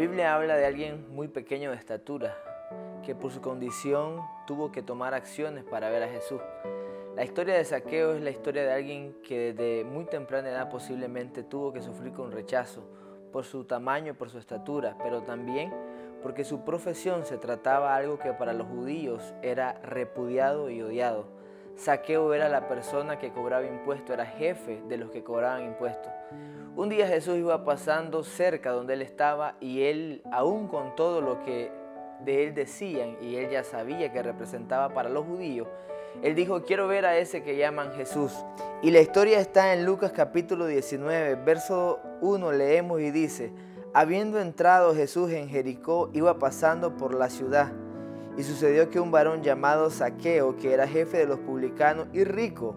Biblia habla de alguien muy pequeño de estatura, que por su condición tuvo que tomar acciones para ver a Jesús. La historia de Saqueo es la historia de alguien que desde muy temprana edad posiblemente tuvo que sufrir con rechazo por su tamaño, por su estatura, pero también porque su profesión se trataba algo que para los judíos era repudiado y odiado. Saqueo era la persona que cobraba impuestos, era jefe de los que cobraban impuestos. Un día Jesús iba pasando cerca donde él estaba y él, aún con todo lo que de él decían y él ya sabía que representaba para los judíos, él dijo, quiero ver a ese que llaman Jesús. Y la historia está en Lucas capítulo 19, verso 1 leemos y dice, habiendo entrado Jesús en Jericó, iba pasando por la ciudad. Y sucedió que un varón llamado Saqueo, que era jefe de los publicanos y rico,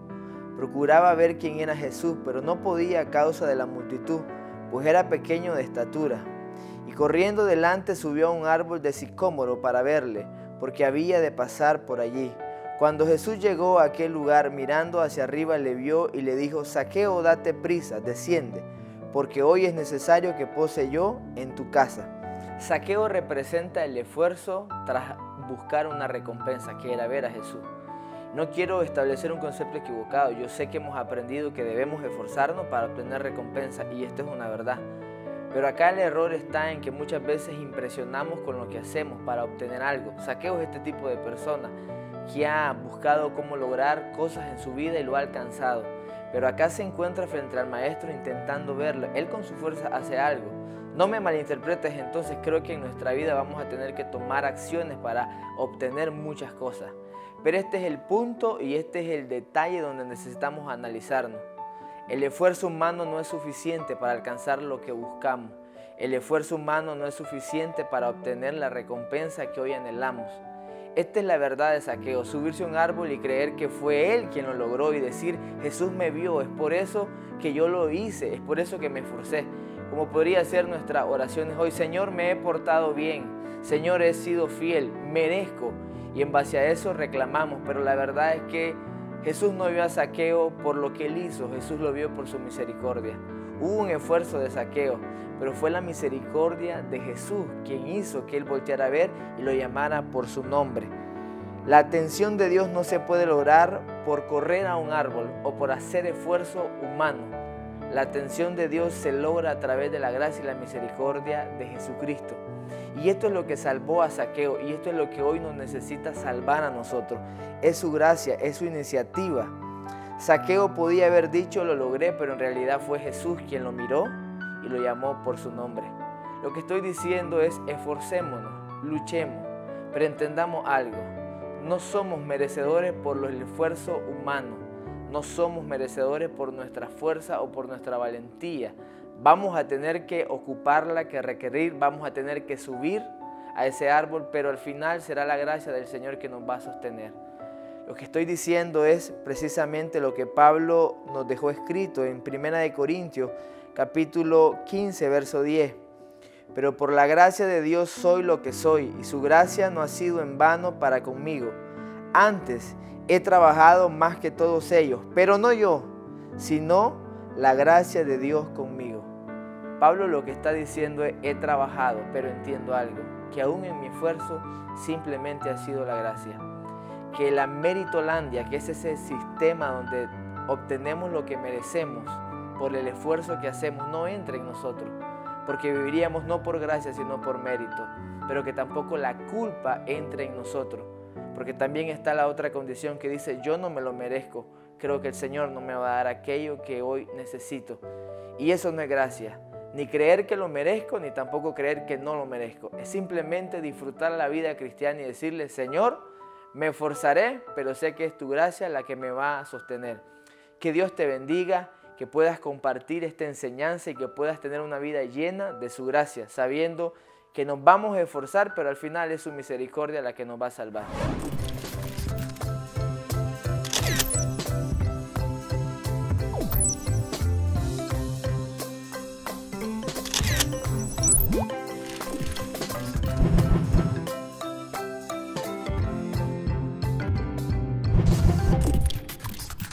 procuraba ver quién era Jesús, pero no podía a causa de la multitud, pues era pequeño de estatura. Y corriendo delante subió a un árbol de sicómoro para verle, porque había de pasar por allí. Cuando Jesús llegó a aquel lugar, mirando hacia arriba, le vio y le dijo, Saqueo, date prisa, desciende, porque hoy es necesario que pose yo en tu casa. Saqueo representa el esfuerzo tras buscar una recompensa, que era ver a Jesús. No quiero establecer un concepto equivocado. Yo sé que hemos aprendido que debemos esforzarnos para obtener recompensa y esto es una verdad. Pero acá el error está en que muchas veces impresionamos con lo que hacemos para obtener algo. Saqueo es este tipo de persona que ha buscado cómo lograr cosas en su vida y lo ha alcanzado. Pero acá se encuentra frente al maestro intentando verlo. Él con su fuerza hace algo. No me malinterpretes, entonces creo que en nuestra vida vamos a tener que tomar acciones para obtener muchas cosas. Pero este es el punto y este es el detalle donde necesitamos analizarnos. El esfuerzo humano no es suficiente para alcanzar lo que buscamos. El esfuerzo humano no es suficiente para obtener la recompensa que hoy anhelamos. Esta es la verdad de Saqueo, subirse a un árbol y creer que fue él quien lo logró y decir, Jesús me vio, es por eso que yo lo hice, es por eso que me esforcé. Como podría ser nuestra oraciones hoy, Señor, me he portado bien, Señor, he sido fiel, merezco. Y en base a eso reclamamos, pero la verdad es que Jesús no vio a Saqueo por lo que él hizo, Jesús lo vio por su misericordia. Hubo un esfuerzo de Saqueo, pero fue la misericordia de Jesús quien hizo que él volteara a ver y lo llamara por su nombre. La atención de Dios no se puede lograr por correr a un árbol o por hacer esfuerzo humano. La atención de Dios se logra a través de la gracia y la misericordia de Jesucristo. Y esto es lo que salvó a Saqueo y esto es lo que hoy nos necesita salvar a nosotros. Es su gracia, es su iniciativa. Saqueo podía haber dicho lo logré, pero en realidad fue Jesús quien lo miró y lo llamó por su nombre. Lo que estoy diciendo es esforcémonos, luchemos, pero entendamos algo. No somos merecedores por el esfuerzo humano, no somos merecedores por nuestra fuerza o por nuestra valentía. Vamos a tener que ocuparla, que requerir, vamos a tener que subir a ese árbol, pero al final será la gracia del Señor que nos va a sostener. Lo que estoy diciendo es precisamente lo que Pablo nos dejó escrito en Primera de Corintios, capítulo 15, verso 10. Pero por la gracia de Dios soy lo que soy, y su gracia no ha sido en vano para conmigo. Antes he trabajado más que todos ellos, pero no yo, sino la gracia de Dios conmigo. Pablo lo que está diciendo es, he trabajado, pero entiendo algo, que aún en mi esfuerzo simplemente ha sido la gracia que la meritolandia, que es ese sistema donde obtenemos lo que merecemos por el esfuerzo que hacemos, no entre en nosotros, porque viviríamos no por gracia, sino por mérito, pero que tampoco la culpa entre en nosotros, porque también está la otra condición que dice, yo no me lo merezco, creo que el Señor no me va a dar aquello que hoy necesito. Y eso no es gracia, ni creer que lo merezco, ni tampoco creer que no lo merezco. Es simplemente disfrutar la vida cristiana y decirle, Señor, me esforzaré, pero sé que es tu gracia la que me va a sostener. Que Dios te bendiga, que puedas compartir esta enseñanza y que puedas tener una vida llena de su gracia, sabiendo que nos vamos a esforzar, pero al final es su misericordia la que nos va a salvar.